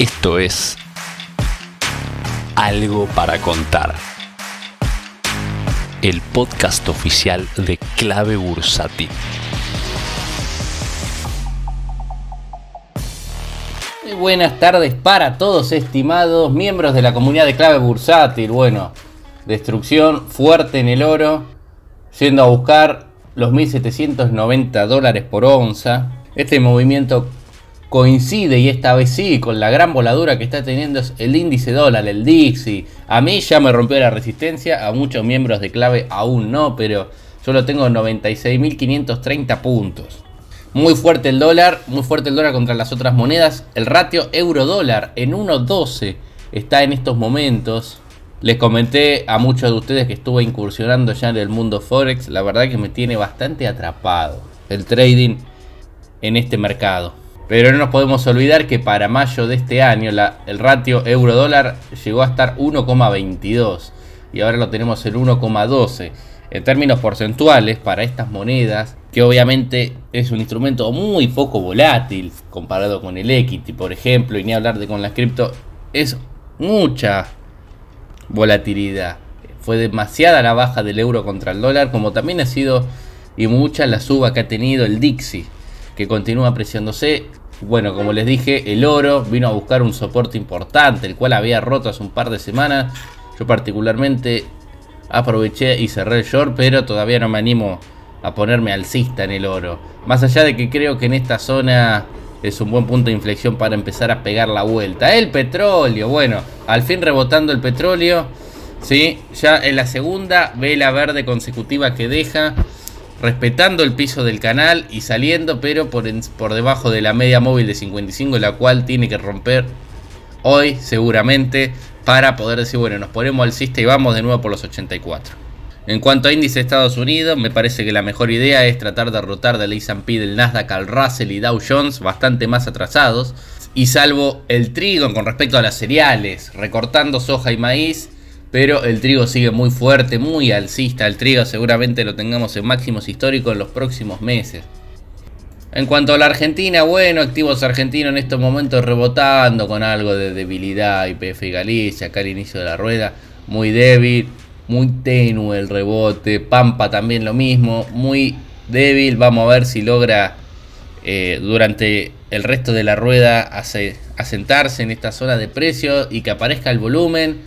Esto es Algo para contar. El podcast oficial de Clave Bursátil. Muy buenas tardes para todos estimados miembros de la comunidad de Clave Bursátil. Bueno, destrucción fuerte en el oro, yendo a buscar los 1790 dólares por onza. Este movimiento coincide y esta vez sí con la gran voladura que está teniendo el índice dólar, el Dixie. A mí ya me rompió la resistencia, a muchos miembros de clave aún no, pero yo lo tengo en 96.530 puntos. Muy fuerte el dólar, muy fuerte el dólar contra las otras monedas. El ratio euro-dólar en 1.12 está en estos momentos. Les comenté a muchos de ustedes que estuve incursionando ya en el mundo Forex. La verdad que me tiene bastante atrapado el trading en este mercado. Pero no nos podemos olvidar que para mayo de este año el ratio euro-dólar llegó a estar 1,22 y ahora lo tenemos en 1,12. En términos porcentuales, para estas monedas, que obviamente es un instrumento muy poco volátil comparado con el equity, por ejemplo, y ni hablar de con la cripto, es mucha volatilidad. Fue demasiada la baja del euro contra el dólar, como también ha sido y mucha la suba que ha tenido el Dixie, que continúa apreciándose bueno, como les dije, el oro vino a buscar un soporte importante, el cual había roto hace un par de semanas. Yo particularmente aproveché y cerré el short, pero todavía no me animo a ponerme alcista en el oro. Más allá de que creo que en esta zona es un buen punto de inflexión para empezar a pegar la vuelta. El petróleo, bueno, al fin rebotando el petróleo. Sí, ya en la segunda vela verde consecutiva que deja respetando el piso del canal y saliendo, pero por, por debajo de la media móvil de 55, la cual tiene que romper hoy seguramente para poder decir, bueno, nos ponemos al alcista y vamos de nuevo por los 84. En cuanto a índice de Estados Unidos, me parece que la mejor idea es tratar de rotar del S&P, del Nasdaq al Russell y Dow Jones bastante más atrasados. Y salvo el trigo con respecto a las cereales, recortando soja y maíz, pero el trigo sigue muy fuerte, muy alcista. El trigo seguramente lo tengamos en máximos históricos en los próximos meses. En cuanto a la Argentina, bueno, activos argentinos en estos momentos rebotando con algo de debilidad. IPF y Galicia, acá al inicio de la rueda, muy débil, muy tenue el rebote. Pampa también lo mismo, muy débil. Vamos a ver si logra eh, durante el resto de la rueda asentarse en esta zona de precios y que aparezca el volumen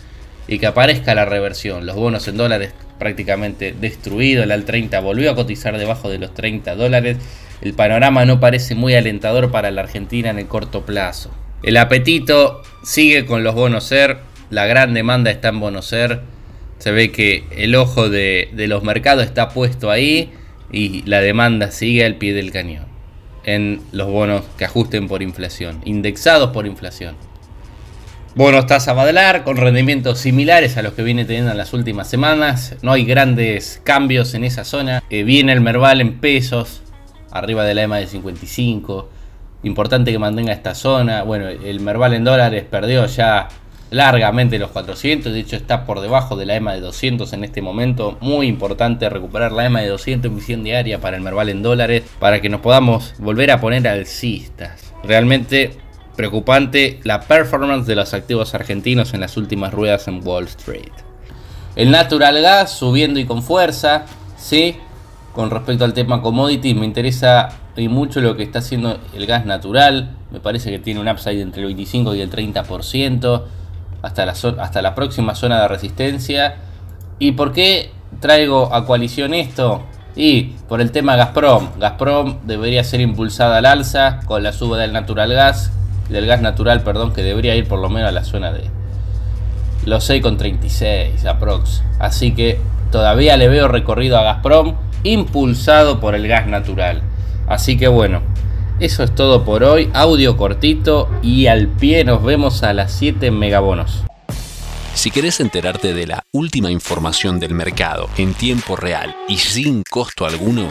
y que aparezca la reversión. Los bonos en dólares prácticamente destruido, el AL 30 volvió a cotizar debajo de los 30 dólares. El panorama no parece muy alentador para la Argentina en el corto plazo. El apetito sigue con los bonos SER, la gran demanda está en bonos SER. Se ve que el ojo de, de los mercados está puesto ahí y la demanda sigue al pie del cañón en los bonos que ajusten por inflación, indexados por inflación. Bonos tasa Badalar con rendimientos similares a los que viene teniendo en las últimas semanas. No hay grandes cambios en esa zona. Eh, viene el Merval en pesos, arriba de la EMA de 55. Importante que mantenga esta zona. Bueno, el Merval en dólares perdió ya largamente los 400. De hecho, está por debajo de la EMA de 200 en este momento. Muy importante recuperar la EMA de 200 en diaria para el Merval en dólares. Para que nos podamos volver a poner alcistas. Realmente Preocupante la performance de los activos argentinos en las últimas ruedas en Wall Street. El natural gas subiendo y con fuerza, ¿sí? Con respecto al tema commodities, me interesa mucho lo que está haciendo el gas natural. Me parece que tiene un upside entre el 25 y el 30% hasta la, hasta la próxima zona de resistencia. ¿Y por qué traigo a coalición esto? Y por el tema Gazprom. Gazprom debería ser impulsada al alza con la suba del natural gas del gas natural, perdón, que debería ir por lo menos a la zona de los 6,36 aprox. Así que todavía le veo recorrido a Gazprom impulsado por el gas natural. Así que bueno, eso es todo por hoy. Audio cortito y al pie nos vemos a las 7 megabonos. Si querés enterarte de la última información del mercado en tiempo real y sin costo alguno,